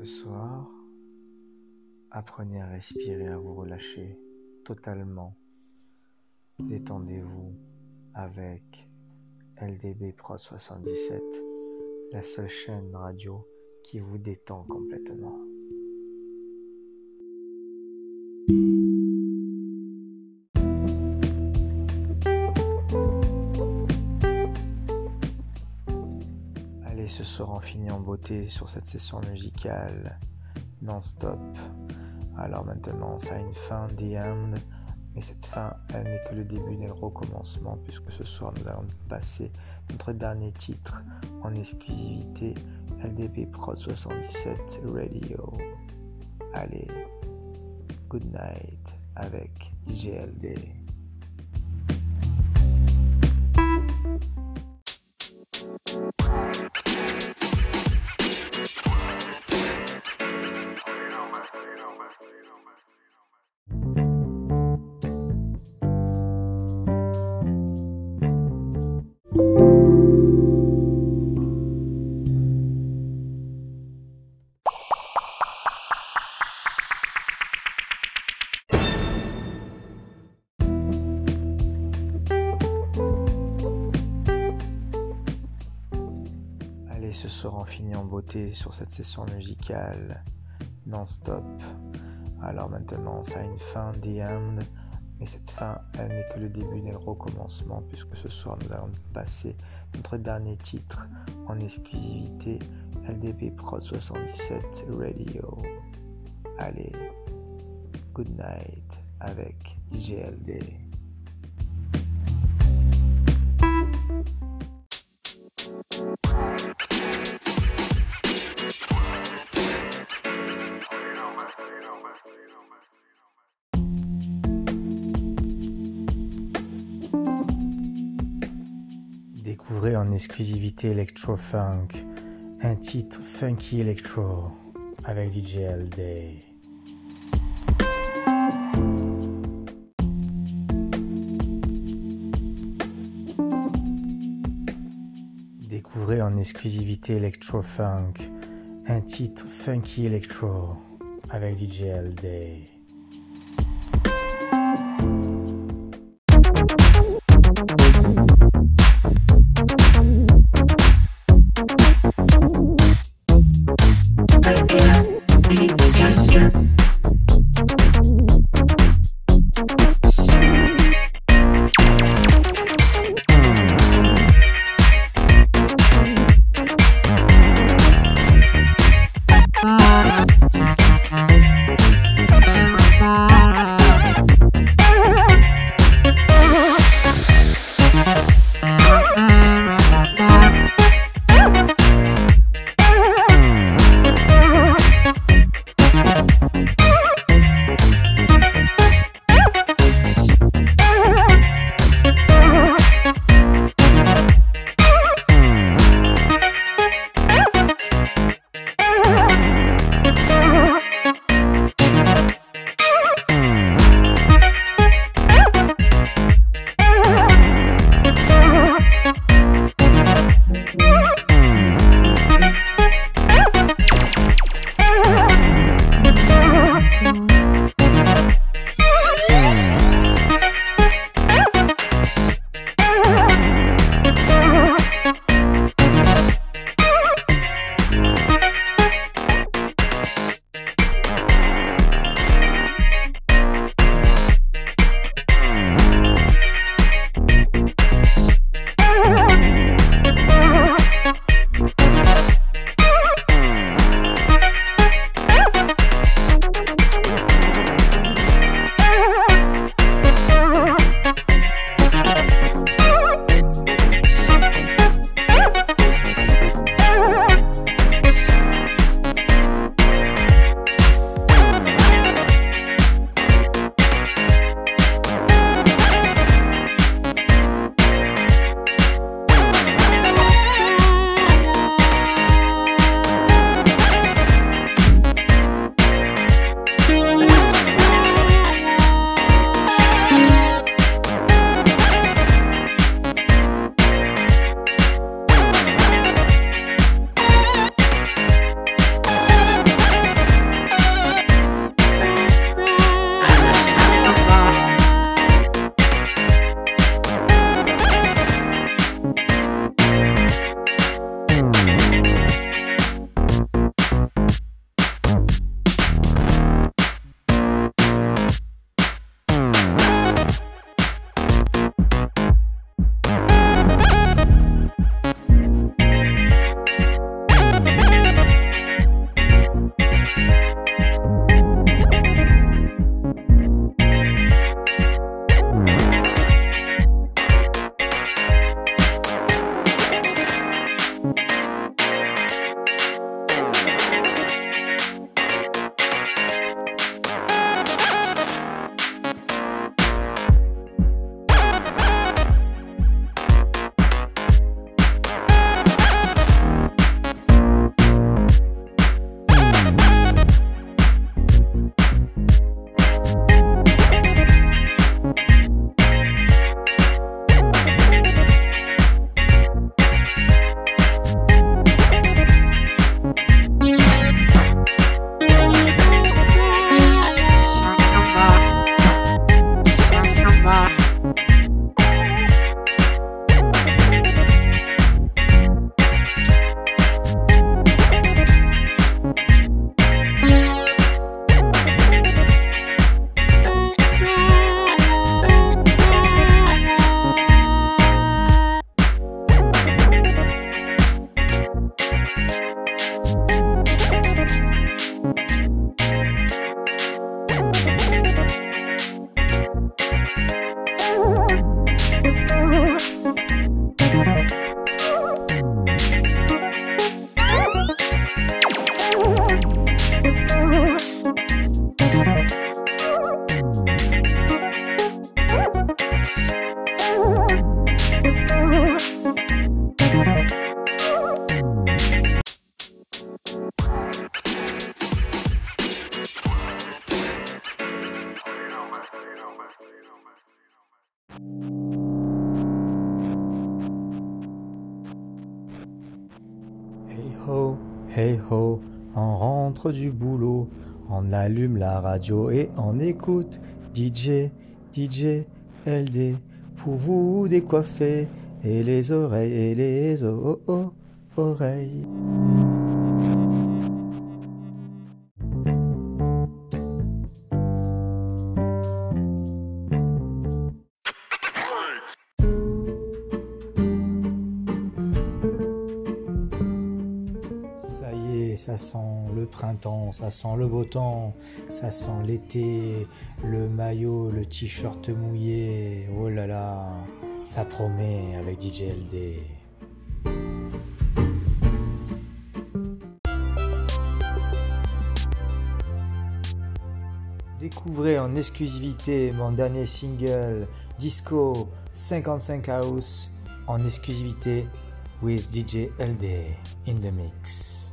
Ce soir, apprenez à respirer, à vous relâcher totalement. Détendez-vous avec LDB Pro 77, la seule chaîne radio qui vous détend complètement. Ce soir on finit en beauté sur cette session musicale non-stop. Alors maintenant, ça a une fin, the end. Mais cette fin, n'est que le début d'un recommencement, puisque ce soir, nous allons passer notre dernier titre en exclusivité, LDB Prod 77 Radio. Allez, good night avec DJLD. Allez, ce soir on finit en beauté sur cette session musicale non-stop. Alors maintenant, ça a une fin, the end. Mais cette fin, elle n'est que le début d'un recommencement, puisque ce soir, nous allons passer notre dernier titre en exclusivité, LDB Prod 77 Radio. Allez, good night avec DJLD. Découvrez en exclusivité Electro Funk, un titre funky electro avec DJLD. Découvrez en exclusivité Electro Funk, un titre funky electro avec DJLD. Thank hey ho, on rentre du boulot, on allume la radio et on écoute DJ, DJ, LD, pour vous décoiffer, et les oreilles, et les o o oreilles. Ça sent le printemps, ça sent le beau temps, ça sent l'été, le maillot, le t-shirt mouillé. Oh là là, ça promet avec DJ LD. Découvrez en exclusivité mon dernier single Disco 55 House en exclusivité with DJ LD in the mix.